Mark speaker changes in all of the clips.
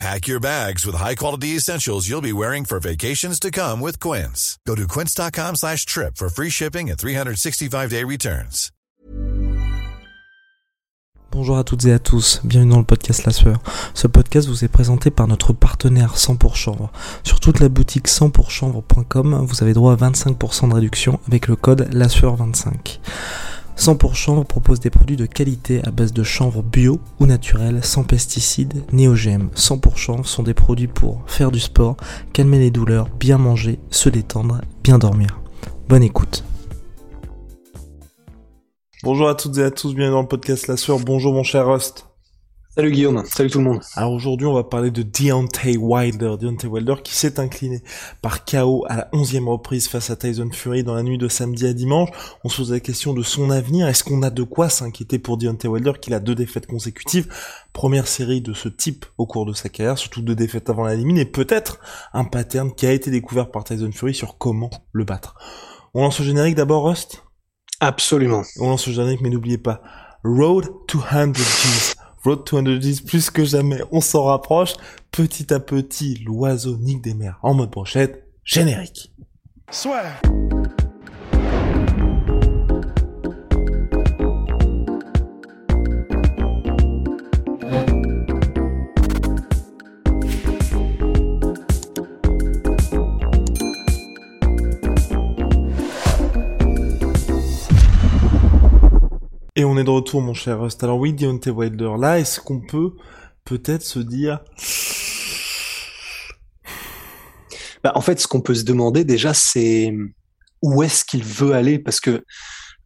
Speaker 1: Pack your bags with high-quality essentials you'll be wearing for vacations to come with Quince. Go to quince.com slash trip for free shipping and 365-day returns.
Speaker 2: Bonjour à toutes et à tous, bienvenue dans le podcast La Sueur. Ce podcast vous est présenté par notre partenaire 100 pour chanvre. Sur toute la boutique 100 pourchanvre.com, vous avez droit à 25% de réduction avec le code La Sueur 25 100 pour chanvre propose des produits de qualité à base de chanvre bio ou naturel, sans pesticides ni OGM. 100 pour chanvre sont des produits pour faire du sport, calmer les douleurs, bien manger, se détendre, bien dormir. Bonne écoute. Bonjour à toutes et à tous, bienvenue dans le podcast La Sueur. Bonjour mon cher Rust.
Speaker 3: Salut Guillaume, salut tout le monde.
Speaker 2: Alors aujourd'hui, on va parler de Deontay Wilder. Deontay Wilder qui s'est incliné par KO à la onzième reprise face à Tyson Fury dans la nuit de samedi à dimanche. On se pose la question de son avenir. Est-ce qu'on a de quoi s'inquiéter pour Deontay Wilder qui a deux défaites consécutives? Première série de ce type au cours de sa carrière, surtout deux défaites avant la limite, et peut-être un pattern qui a été découvert par Tyson Fury sur comment le battre. On lance le générique d'abord, Rust?
Speaker 3: Absolument.
Speaker 2: On lance le générique, mais n'oubliez pas, Road to 100 G's. Road to 100 G's, plus que jamais, on s'en rapproche. Petit à petit, l'oiseau nique des mers en mode brochette. Générique.
Speaker 4: Soit.
Speaker 2: Et on est de retour, mon cher Rust. Alors oui, Deontay Wilder, là, est-ce qu'on peut peut-être se dire...
Speaker 3: Bah, en fait, ce qu'on peut se demander déjà, c'est où est-ce qu'il veut aller? Parce que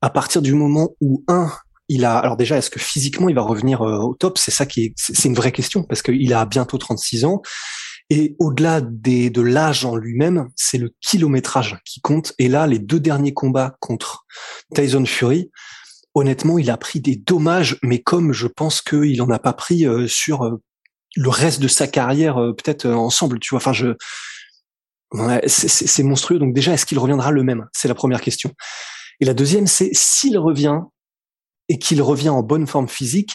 Speaker 3: à partir du moment où, un, il a... Alors déjà, est-ce que physiquement, il va revenir euh, au top? C'est ça qui est... C'est une vraie question, parce qu'il a bientôt 36 ans. Et au-delà des, de l'âge en lui-même, c'est le kilométrage qui compte. Et là, les deux derniers combats contre Tyson Fury, honnêtement, il a pris des dommages, mais comme je pense qu'il en a pas pris euh, sur euh, le reste de sa carrière, euh, peut-être ensemble, tu vois. Enfin, je, c'est monstrueux. Donc déjà, est-ce qu'il reviendra le même? C'est la première question. Et la deuxième, c'est s'il revient et qu'il revient en bonne forme physique,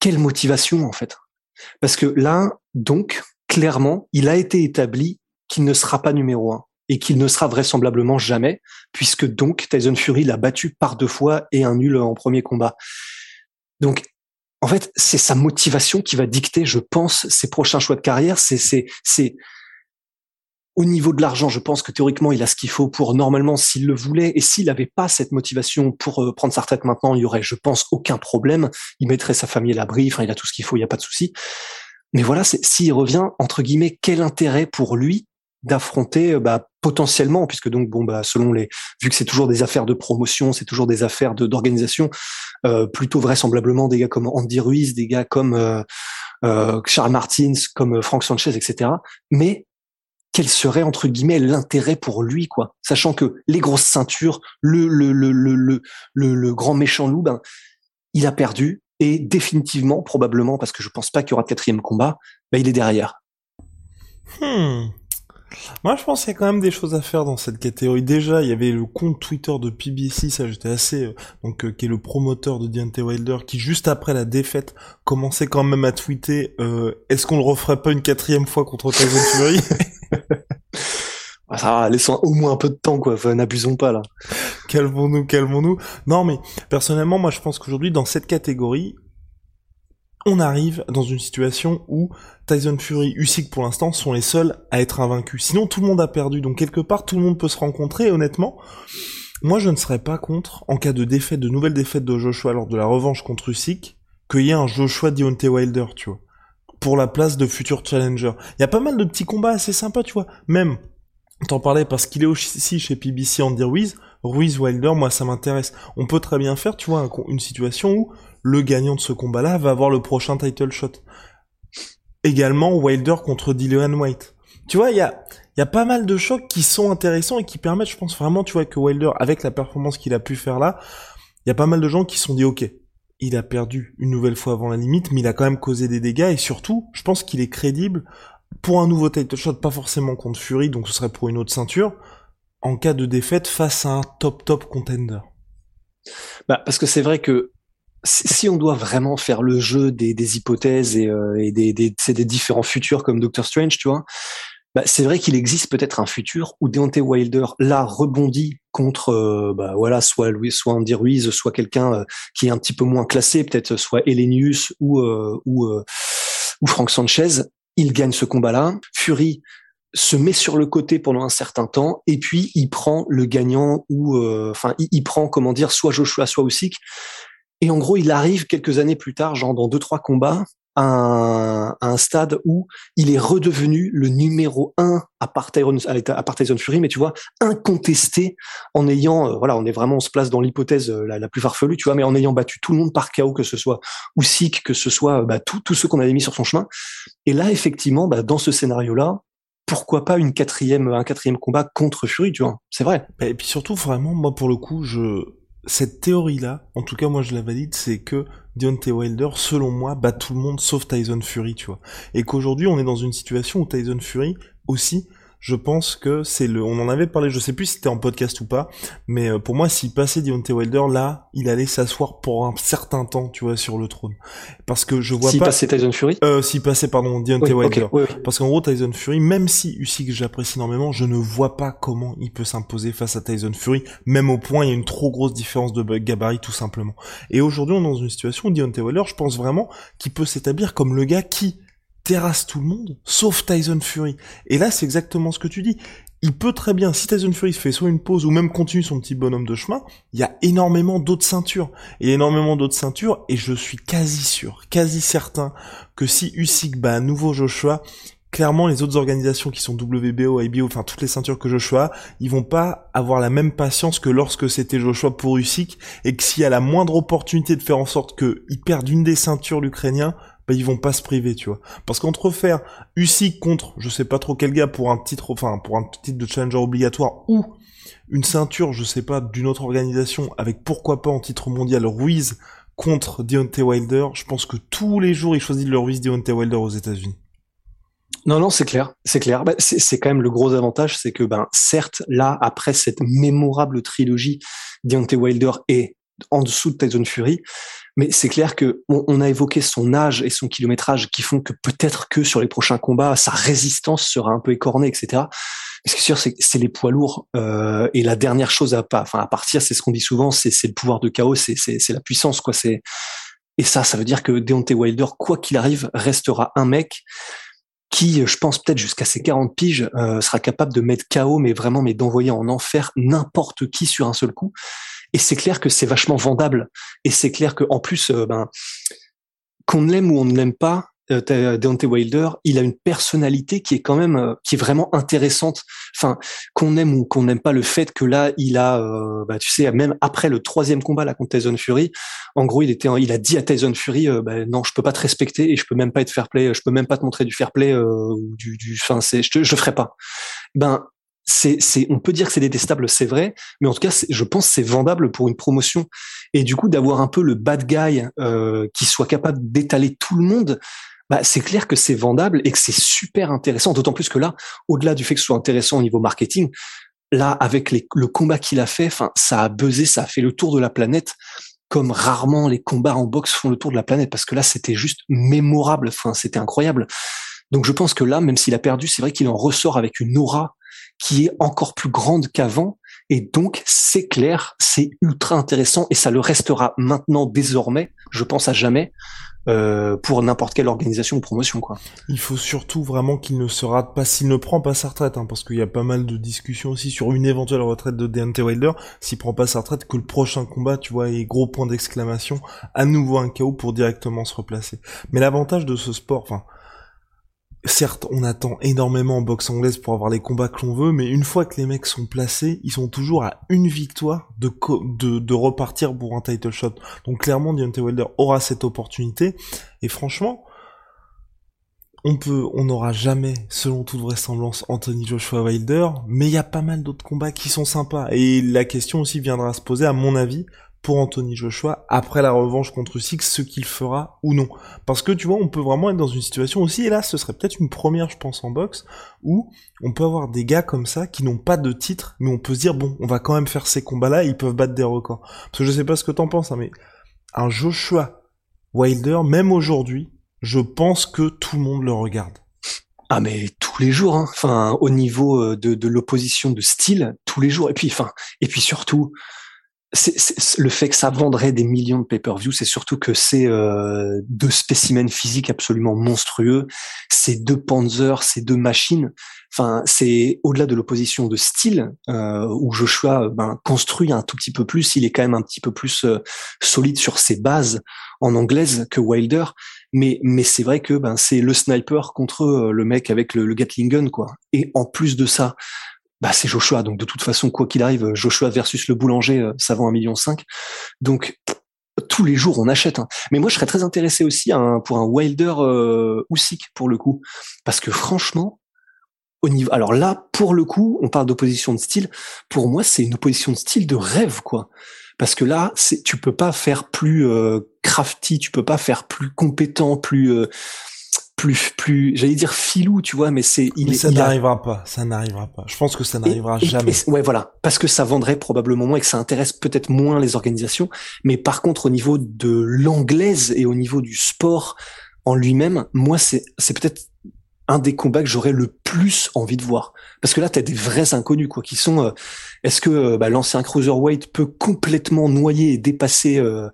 Speaker 3: quelle motivation en fait? Parce que là, donc, clairement, il a été établi qu'il ne sera pas numéro un et qu'il ne sera vraisemblablement jamais, puisque donc Tyson Fury l'a battu par deux fois et un nul en premier combat. Donc, en fait, c'est sa motivation qui va dicter, je pense, ses prochains choix de carrière. C'est, c'est, c'est au niveau de l'argent, je pense que théoriquement, il a ce qu'il faut pour normalement, s'il le voulait, et s'il n'avait pas cette motivation pour euh, prendre sa retraite maintenant, il y aurait, je pense, aucun problème. Il mettrait sa famille à l'abri. Enfin, il a tout ce qu'il faut, il n'y a pas de souci. Mais voilà, s'il revient entre guillemets, quel intérêt pour lui d'affronter bah, potentiellement, puisque donc bon bah selon les, vu que c'est toujours des affaires de promotion, c'est toujours des affaires de d'organisation, euh, plutôt vraisemblablement des gars comme Andy Ruiz, des gars comme euh, euh, Charles Martins, comme Frank Sanchez, etc. Mais quel serait entre guillemets l'intérêt pour lui quoi, sachant que les grosses ceintures, le le le le le, le, grand méchant loup, ben il a perdu et définitivement probablement parce que je pense pas qu'il y aura de quatrième combat, ben, il est derrière.
Speaker 2: Hmm. Moi, je pense qu'il y a quand même des choses à faire dans cette catégorie. Déjà, il y avait le compte Twitter de PBC, ça j'étais assez, euh, donc euh, qui est le promoteur de Deontay Wilder, qui juste après la défaite commençait quand même à tweeter euh, Est-ce qu'on le referait pas une quatrième fois contre Tyson Fury?
Speaker 3: Ah, Ça va, laissons au moins un peu de temps, quoi. Enfin, n'abusons pas là.
Speaker 2: calmons-nous, calmons-nous. Non, mais personnellement, moi, je pense qu'aujourd'hui, dans cette catégorie, on arrive dans une situation où Tyson Fury, Usyk pour l'instant sont les seuls à être invaincus. Sinon tout le monde a perdu, donc quelque part tout le monde peut se rencontrer. honnêtement, moi je ne serais pas contre, en cas de défaite, de nouvelle défaite de Joshua lors de la revanche contre Usyk, qu'il y ait un Joshua Deontay Wilder, tu vois, pour la place de futur challenger. Il y a pas mal de petits combats assez sympas, tu vois. Même, t'en parlais parce qu'il est aussi chez PBC Andy Ruiz, Ruiz Wilder, moi ça m'intéresse. On peut très bien faire, tu vois, une situation où le gagnant de ce combat-là va avoir le prochain title shot. Également Wilder contre Dillian White. Tu vois, il y a, y a pas mal de chocs qui sont intéressants et qui permettent, je pense vraiment, tu vois, que Wilder, avec la performance qu'il a pu faire là, il y a pas mal de gens qui se sont dit, ok, il a perdu une nouvelle fois avant la limite, mais il a quand même causé des dégâts et surtout, je pense qu'il est crédible pour un nouveau title shot, pas forcément contre Fury, donc ce serait pour une autre ceinture, en cas de défaite face à un top top contender.
Speaker 3: Bah, parce que c'est vrai que si on doit vraiment faire le jeu des, des hypothèses et, euh, et des, des, des, différents futurs comme Doctor Strange, tu vois, bah, c'est vrai qu'il existe peut-être un futur où Deontay Wilder là rebondit contre euh, bah, voilà soit Louis, soit Andy Ruiz, soit quelqu'un euh, qui est un petit peu moins classé, peut-être soit Elenius ou ou ou Frank Sanchez. Il gagne ce combat-là. Fury se met sur le côté pendant un certain temps et puis il prend le gagnant ou enfin il, il, prend comment dire soit Joshua soit Usyk et en gros, il arrive quelques années plus tard, genre dans deux trois combats, à un, un stade où il est redevenu le numéro un à part Tyson, à Fury, mais tu vois, incontesté en ayant, euh, voilà, on est vraiment, on se place dans l'hypothèse euh, la, plus farfelue, tu vois, mais en ayant battu tout le monde par KO, que ce soit Usyk, que ce soit bah, tous ceux qu'on avait mis sur son chemin. Et là, effectivement, bah, dans ce scénario-là, pourquoi pas une quatrième, un quatrième combat contre Fury, tu vois, c'est vrai.
Speaker 2: Et puis surtout, vraiment, moi pour le coup, je cette théorie-là, en tout cas moi je la valide, c'est que Deontay Wilder, selon moi, bat tout le monde sauf Tyson Fury, tu vois. Et qu'aujourd'hui on est dans une situation où Tyson Fury aussi je pense que c'est le, on en avait parlé, je sais plus si c'était en podcast ou pas, mais euh, pour moi, s'il passait Deontay Wilder, là, il allait s'asseoir pour un certain temps, tu vois, sur le trône. Parce que je vois pas.
Speaker 3: S'il passait Tyson Fury?
Speaker 2: Euh, s'il passait, pardon, Deontay Wilder. Parce qu'en gros, Tyson Fury, même si Usyk j'apprécie énormément, je ne vois pas comment il peut s'imposer face à Tyson Fury, même au point, il y a une trop grosse différence de gabarit, tout simplement. Et aujourd'hui, on est dans une situation où Deontay Wilder, je pense vraiment qu'il peut s'établir comme le gars qui, terrasse tout le monde, sauf Tyson Fury. Et là, c'est exactement ce que tu dis. Il peut très bien, si Tyson Fury fait soit une pause ou même continue son petit bonhomme de chemin, il y a énormément d'autres ceintures. Il y a énormément d'autres ceintures et je suis quasi sûr, quasi certain que si Usyk bat à nouveau Joshua, clairement les autres organisations qui sont WBO, IBO, enfin toutes les ceintures que Joshua, ils vont pas avoir la même patience que lorsque c'était Joshua pour Usyk et que s'il y a la moindre opportunité de faire en sorte qu'il perde une des ceintures l'Ukrainien, bah ils vont pas se priver, tu vois. Parce qu'entre faire Usyk contre, je sais pas trop quel gars pour un titre, enfin pour un titre de challenger obligatoire ou une ceinture, je sais pas, d'une autre organisation avec pourquoi pas en titre mondial Ruiz contre Deontay Wilder, je pense que tous les jours ils choisissent le Ruiz Deontay Wilder aux États-Unis.
Speaker 3: Non, non, c'est clair, c'est clair. Bah, c'est quand même le gros avantage, c'est que, ben, certes, là, après cette mémorable trilogie, Deontay Wilder est en dessous de Tyson Fury, mais c'est clair que on, a évoqué son âge et son kilométrage qui font que peut-être que sur les prochains combats, sa résistance sera un peu écornée, etc. Mais ce qui sûr, c'est les poids lourds. Euh, et la dernière chose à, enfin, à partir, c'est ce qu'on dit souvent, c'est le pouvoir de chaos, c'est la puissance, quoi. C'est et ça, ça veut dire que Deontay Wilder, quoi qu'il arrive, restera un mec qui, je pense peut-être jusqu'à ses 40 piges, euh, sera capable de mettre KO, mais vraiment, mais d'envoyer en enfer n'importe qui sur un seul coup. Et c'est clair que c'est vachement vendable. Et c'est clair que en plus, euh, ben, qu'on l'aime ou on ne l'aime pas, euh, Deontay Wilder, il a une personnalité qui est quand même euh, qui est vraiment intéressante. Enfin, qu'on aime ou qu'on n'aime pas le fait que là, il a, euh, bah, tu sais, même après le troisième combat là contre Tyson Fury, en gros, il était, il a dit à Tyson Fury, bah, non, je peux pas te respecter et je peux même pas être fair play, je peux même pas te montrer du fair play, du, du, enfin, c'est, je, te, je le ferai pas. Ben, c'est, c'est, on peut dire que c'est détestable, c'est vrai, mais en tout cas, je pense que c'est vendable pour une promotion. Et du coup, d'avoir un peu le bad guy euh, qui soit capable d'étaler tout le monde, bah, c'est clair que c'est vendable et que c'est super intéressant. D'autant plus que là, au-delà du fait que ce soit intéressant au niveau marketing, là, avec le combat qu'il a fait, ça a buzzé, ça a fait le tour de la planète comme rarement les combats en boxe font le tour de la planète parce que là, c'était juste mémorable. C'était incroyable. Donc, je pense que là, même s'il a perdu, c'est vrai qu'il en ressort avec une aura qui est encore plus grande qu'avant. Et donc, c'est clair, c'est ultra intéressant et ça le restera maintenant, désormais, je pense à jamais, euh, pour n'importe quelle organisation ou promotion. Quoi.
Speaker 2: Il faut surtout vraiment qu'il ne se rate pas, s'il ne prend pas sa retraite, hein, parce qu'il y a pas mal de discussions aussi sur une éventuelle retraite de Deontay Wilder, s'il prend pas sa retraite, que le prochain combat, tu vois, est gros point d'exclamation, à nouveau un chaos pour directement se replacer. Mais l'avantage de ce sport, enfin, certes, on attend énormément en boxe anglaise pour avoir les combats que l'on veut, mais une fois que les mecs sont placés, ils sont toujours à une victoire de, de, repartir pour un title shot. Donc clairement, Deontay Wilder aura cette opportunité. Et franchement, on peut, on n'aura jamais, selon toute vraisemblance, Anthony Joshua Wilder, mais il y a pas mal d'autres combats qui sont sympas. Et la question aussi viendra se poser, à mon avis, pour Anthony Joshua après la revanche contre Six, ce qu'il fera ou non. Parce que tu vois, on peut vraiment être dans une situation aussi, et là ce serait peut-être une première, je pense, en boxe, où on peut avoir des gars comme ça qui n'ont pas de titre, mais on peut se dire, bon, on va quand même faire ces combats-là, ils peuvent battre des records. Parce que je sais pas ce que t'en penses, hein, mais un Joshua Wilder, même aujourd'hui, je pense que tout le monde le regarde.
Speaker 3: Ah mais tous les jours, hein. enfin au niveau euh, de, l'opposition de style, tous les jours. Et puis, et puis surtout, le fait que ça vendrait des millions de pay-per-view, c'est surtout que c'est euh, deux spécimens physiques absolument monstrueux, c'est deux Panzers, c'est deux machines. Enfin, c'est au-delà de l'opposition de style euh, où Joshua ben, construit un tout petit peu plus. Il est quand même un petit peu plus euh, solide sur ses bases en anglaise que Wilder. Mais mais c'est vrai que ben c'est le sniper contre euh, le mec avec le, le Gatling gun quoi. Et en plus de ça, bah c'est Joshua. Donc de toute façon, quoi qu'il arrive, Joshua versus le boulanger, euh, ça vend un million cinq. Donc tous les jours on achète. Hein. Mais moi je serais très intéressé aussi pour un Wilder euh, Usyk pour le coup, parce que franchement, au niveau, alors là pour le coup, on parle d'opposition de style. Pour moi, c'est une opposition de style de rêve quoi. Parce que là, c'est, tu peux pas faire plus euh, crafty, tu peux pas faire plus compétent, plus euh, plus plus j'allais dire filou tu vois mais c'est
Speaker 2: il mais ça n'arrivera pas ça n'arrivera pas. Je pense que ça n'arrivera jamais.
Speaker 3: ouais voilà. Parce que ça vendrait probablement moins et que ça intéresse peut-être moins les organisations. Mais par contre au niveau de l'anglaise et au niveau du sport en lui-même moi c'est c'est peut-être un des combats que j'aurais le plus envie de voir. Parce que là tu as des vrais inconnus quoi qui sont euh, est-ce que euh, bah, l'ancien cruiserweight peut complètement noyer et dépasser euh,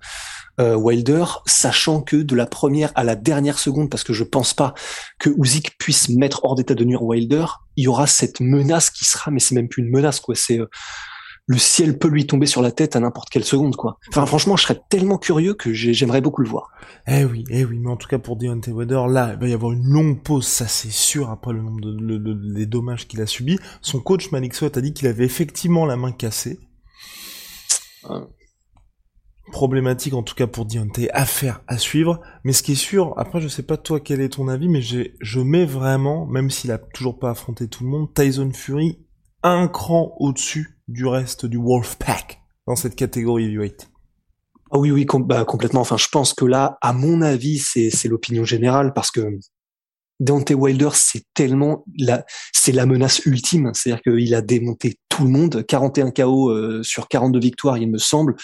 Speaker 3: euh, Wilder, sachant que de la première à la dernière seconde, parce que je pense pas que Usyk puisse mettre hors d'état de nuire Wilder, il y aura cette menace qui sera, mais c'est même plus une menace quoi, c'est euh, le ciel peut lui tomber sur la tête à n'importe quelle seconde quoi. Enfin franchement, je serais tellement curieux que j'aimerais beaucoup le voir.
Speaker 2: Eh oui, eh oui, mais en tout cas pour Deontay Wilder, là, il va y avoir une longue pause, ça c'est sûr, après le nombre de, des dommages qu'il a subis. Son coach Malik Swat a dit qu'il avait effectivement la main cassée. Ah problématique en tout cas pour Deontay, affaire à suivre. Mais ce qui est sûr, après je sais pas toi quel est ton avis, mais je mets vraiment, même s'il a toujours pas affronté tout le monde, Tyson Fury un cran au-dessus du reste du Wolfpack dans cette catégorie heavyweight.
Speaker 3: Ah oui, oui, bah, complètement. Enfin, je pense que là, à mon avis, c'est, l'opinion générale parce que Deontay Wilder, c'est tellement la, c'est la menace ultime. C'est-à-dire qu'il a démonté tout le monde, 41 KO euh, sur 42 victoires, il me semble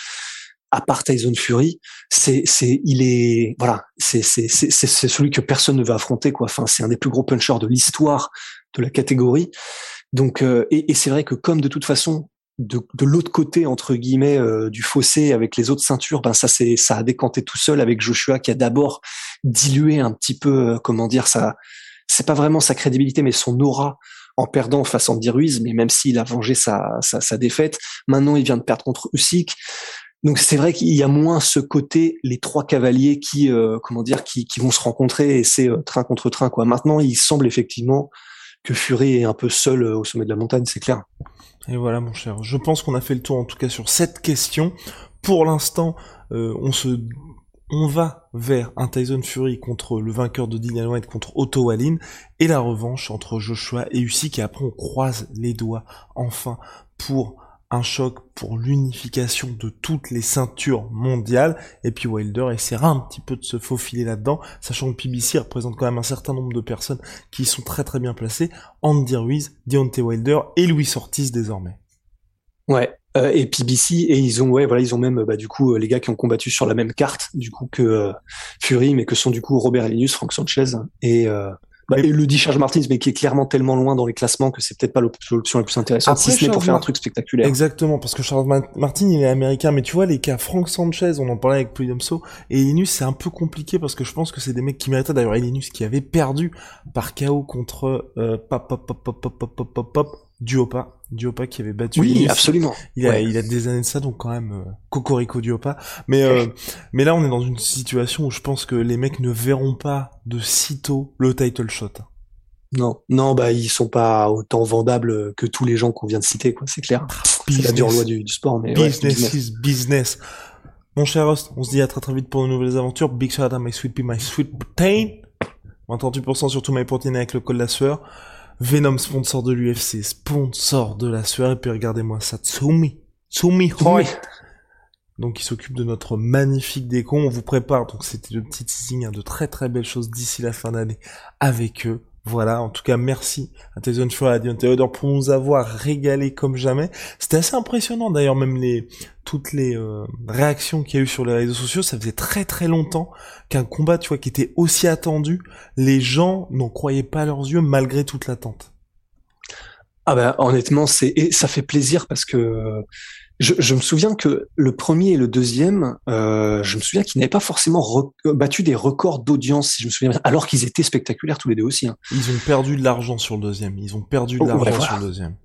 Speaker 3: à part Tyson Fury, c'est c'est il est voilà, c'est c'est c'est c'est celui que personne ne veut affronter quoi. Enfin, c'est un des plus gros punchers de l'histoire de la catégorie. Donc euh, et, et c'est vrai que comme de toute façon de, de l'autre côté entre guillemets euh, du fossé avec les autres ceintures, ben ça c'est ça a décanté tout seul avec Joshua qui a d'abord dilué un petit peu euh, comment dire ça c'est pas vraiment sa crédibilité mais son aura en perdant face à Andy Ruiz, mais même s'il a vengé sa, sa, sa, défaite, maintenant il vient de perdre contre Usyk. Donc c'est vrai qu'il y a moins ce côté les trois cavaliers qui euh, comment dire qui, qui vont se rencontrer et c'est euh, train contre train quoi. Maintenant, il semble effectivement que Fury est un peu seul euh, au sommet de la montagne, c'est clair.
Speaker 2: Et voilà mon cher, je pense qu'on a fait le tour en tout cas sur cette question. Pour l'instant, on se on va vers un Tyson Fury contre le vainqueur de Dillian White contre Otto Wallin et la revanche entre Joshua et Usyk et après on croise les doigts enfin pour un choc pour l'unification de toutes les ceintures mondiales, et puis Wilder essaiera un petit peu de se faufiler là-dedans, sachant que PBC représente quand même un certain nombre de personnes qui sont très très bien placées, Andy Ruiz, Deontay Wilder et Louis Ortiz désormais.
Speaker 3: Ouais, euh, et PBC et ils ont même bah du coup euh, les gars qui ont combattu sur la même carte du coup que euh, Fury mais que sont du coup Robert Linus, Frank Sanchez et bah, et le dit Charles Martins, mais qui est clairement tellement loin dans les classements que c'est peut-être pas l'option la plus intéressante, si ce n'est pour faire un truc spectaculaire.
Speaker 2: Exactement, parce que Charles Martin, il est américain, mais tu vois, les cas Frank Sanchez, on en parlait avec Polydomso, et Linus, c'est un peu compliqué parce que je pense que c'est des mecs qui méritaient, d'ailleurs, Linus qui avait perdu par KO contre euh, pop, pop, pop, pop, pop, pop, pop, pop, Duopa, Duopa qui avait battu.
Speaker 3: Oui, absolument.
Speaker 2: Il a, il a des années de ça, donc quand même euh, Cocorico Duopa. Mais euh, mais là, on est dans une situation où je pense que les mecs ne verront pas de sitôt le title shot.
Speaker 3: Non, non, bah ils sont pas autant vendables que tous les gens qu'on vient de citer, quoi. C'est clair. C'est la dure loi du, sport, mais
Speaker 2: business, business is business. Mon cher host, on se dit à très très vite pour de nouvelles aventures. Big shout out à my sweet pea, my sweet protein. Moins 38% sur tout MyProtein avec le code la sueur. Venom, sponsor de l'UFC, sponsor de la. Et puis regardez-moi ça, Tsumi. Tsumi Hoi. Donc il s'occupe de notre magnifique déco. On vous prépare, donc c'était le petit teasing, hein, de très très belles choses d'ici la fin d'année avec eux. Voilà, en tout cas, merci à Tyson Fury et à Deontay Wilder pour nous avoir régalé comme jamais. C'était assez impressionnant d'ailleurs, même les toutes les euh, réactions qu'il y a eu sur les réseaux sociaux, ça faisait très très longtemps qu'un combat, tu vois, qui était aussi attendu, les gens n'en croyaient pas leurs yeux malgré toute l'attente.
Speaker 3: Ah ben honnêtement, c'est et ça fait plaisir parce que je, je, me souviens que le premier et le deuxième, euh, je me souviens qu'ils n'avaient pas forcément battu des records d'audience, si je me souviens bien, alors qu'ils étaient spectaculaires tous les deux aussi. Hein.
Speaker 2: Ils ont perdu de l'argent sur le deuxième. Ils ont perdu de oh, l'argent sur le deuxième.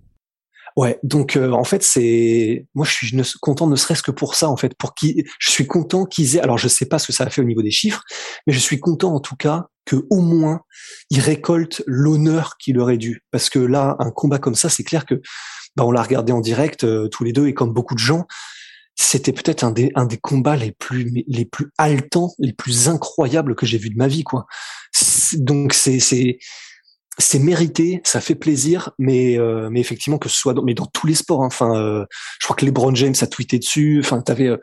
Speaker 3: Ouais, donc euh, en fait c'est moi je suis content ne serait-ce que pour ça en fait pour qui je suis content qu'ils aient alors je sais pas ce que ça a fait au niveau des chiffres mais je suis content en tout cas que au moins ils récoltent l'honneur qui leur est dû parce que là un combat comme ça c'est clair que bah, on l'a regardé en direct euh, tous les deux et comme beaucoup de gens, c'était peut-être un des, un des combats les plus, les plus haletants, les plus incroyables que j'ai vu de ma vie, quoi. Donc c'est, c'est, c'est mérité, ça fait plaisir, mais euh, mais effectivement que ce soit dans, mais dans tous les sports. Hein. Enfin, euh, je crois que LeBron James a tweeté dessus. Enfin, t'avais euh,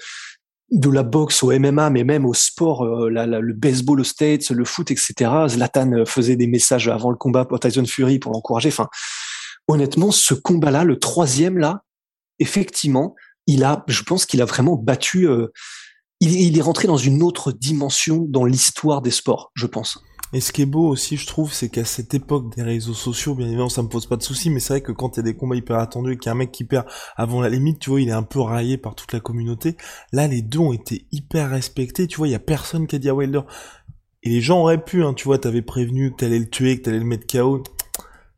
Speaker 3: de la boxe au MMA, mais même au sport, la, le baseball aux States, le foot, etc. Zlatan faisait des messages avant le combat pour Tyson Fury pour l'encourager. Enfin, honnêtement, ce combat-là, le troisième là, effectivement, il a, je pense qu'il a vraiment battu. Euh, il, est rentré dans une autre dimension dans l'histoire des sports, je pense.
Speaker 2: Et ce qui est beau aussi, je trouve, c'est qu'à cette époque des réseaux sociaux, bien évidemment, ça me pose pas de soucis, mais c'est vrai que quand il y a des combats hyper attendus et qu'il y a un mec qui perd avant la limite, tu vois, il est un peu raillé par toute la communauté. Là, les deux ont été hyper respectés, tu vois, il y a personne qui a dit à Wilder. Et les gens auraient pu, hein, tu vois, t'avais prévenu que t'allais le tuer, que t'allais le mettre KO.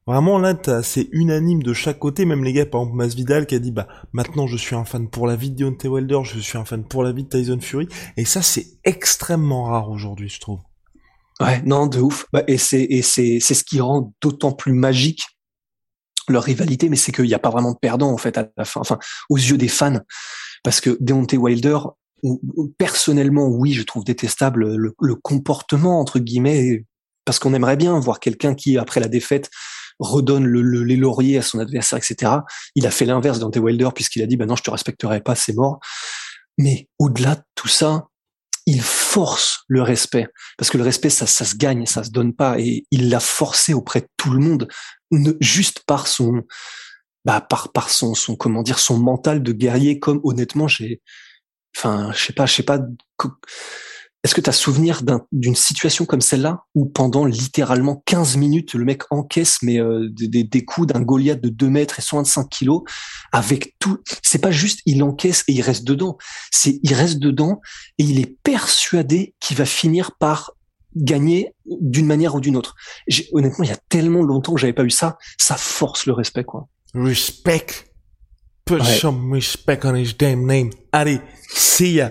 Speaker 2: Vraiment là, c'est unanime de chaque côté, même les gars, par exemple Masvidal qui a dit bah maintenant je suis un fan pour la vie de Deontay Wilder, je suis un fan pour la vie de Tyson Fury, et ça c'est extrêmement rare aujourd'hui, je trouve.
Speaker 3: Ouais, non, de ouf. Bah, et c'est et c'est c'est ce qui rend d'autant plus magique leur rivalité, mais c'est qu'il n'y a pas vraiment de perdant en fait à la fin, enfin aux yeux des fans, parce que Deontay Wilder, personnellement, oui, je trouve détestable le, le comportement entre guillemets, parce qu'on aimerait bien voir quelqu'un qui après la défaite redonne le, les lauriers à son adversaire, etc. Il a fait l'inverse dans Wilder puisqu'il a dit, bah non, je te respecterai pas, c'est mort. Mais au-delà de tout ça, il force le respect parce que le respect, ça, ça se gagne, ça se donne pas, et il l'a forcé auprès de tout le monde, juste par son, bah, par, par son, son, comment dire, son mental de guerrier. Comme honnêtement, j'ai, enfin, je sais pas, je sais pas est-ce que tu as souvenir d'une situation comme celle-là où pendant littéralement 15 minutes, le mec encaisse mais euh, des, des, coups d'un Goliath de 2 mètres et 65 kilos avec tout? C'est pas juste il encaisse et il reste dedans. C'est il reste dedans et il est persuadé qu'il va finir par gagner d'une manière ou d'une autre. Honnêtement, il y a tellement longtemps que j'avais pas eu ça. Ça force le respect, quoi.
Speaker 2: Respect. Put some respect on his damn name. Allez, see ya.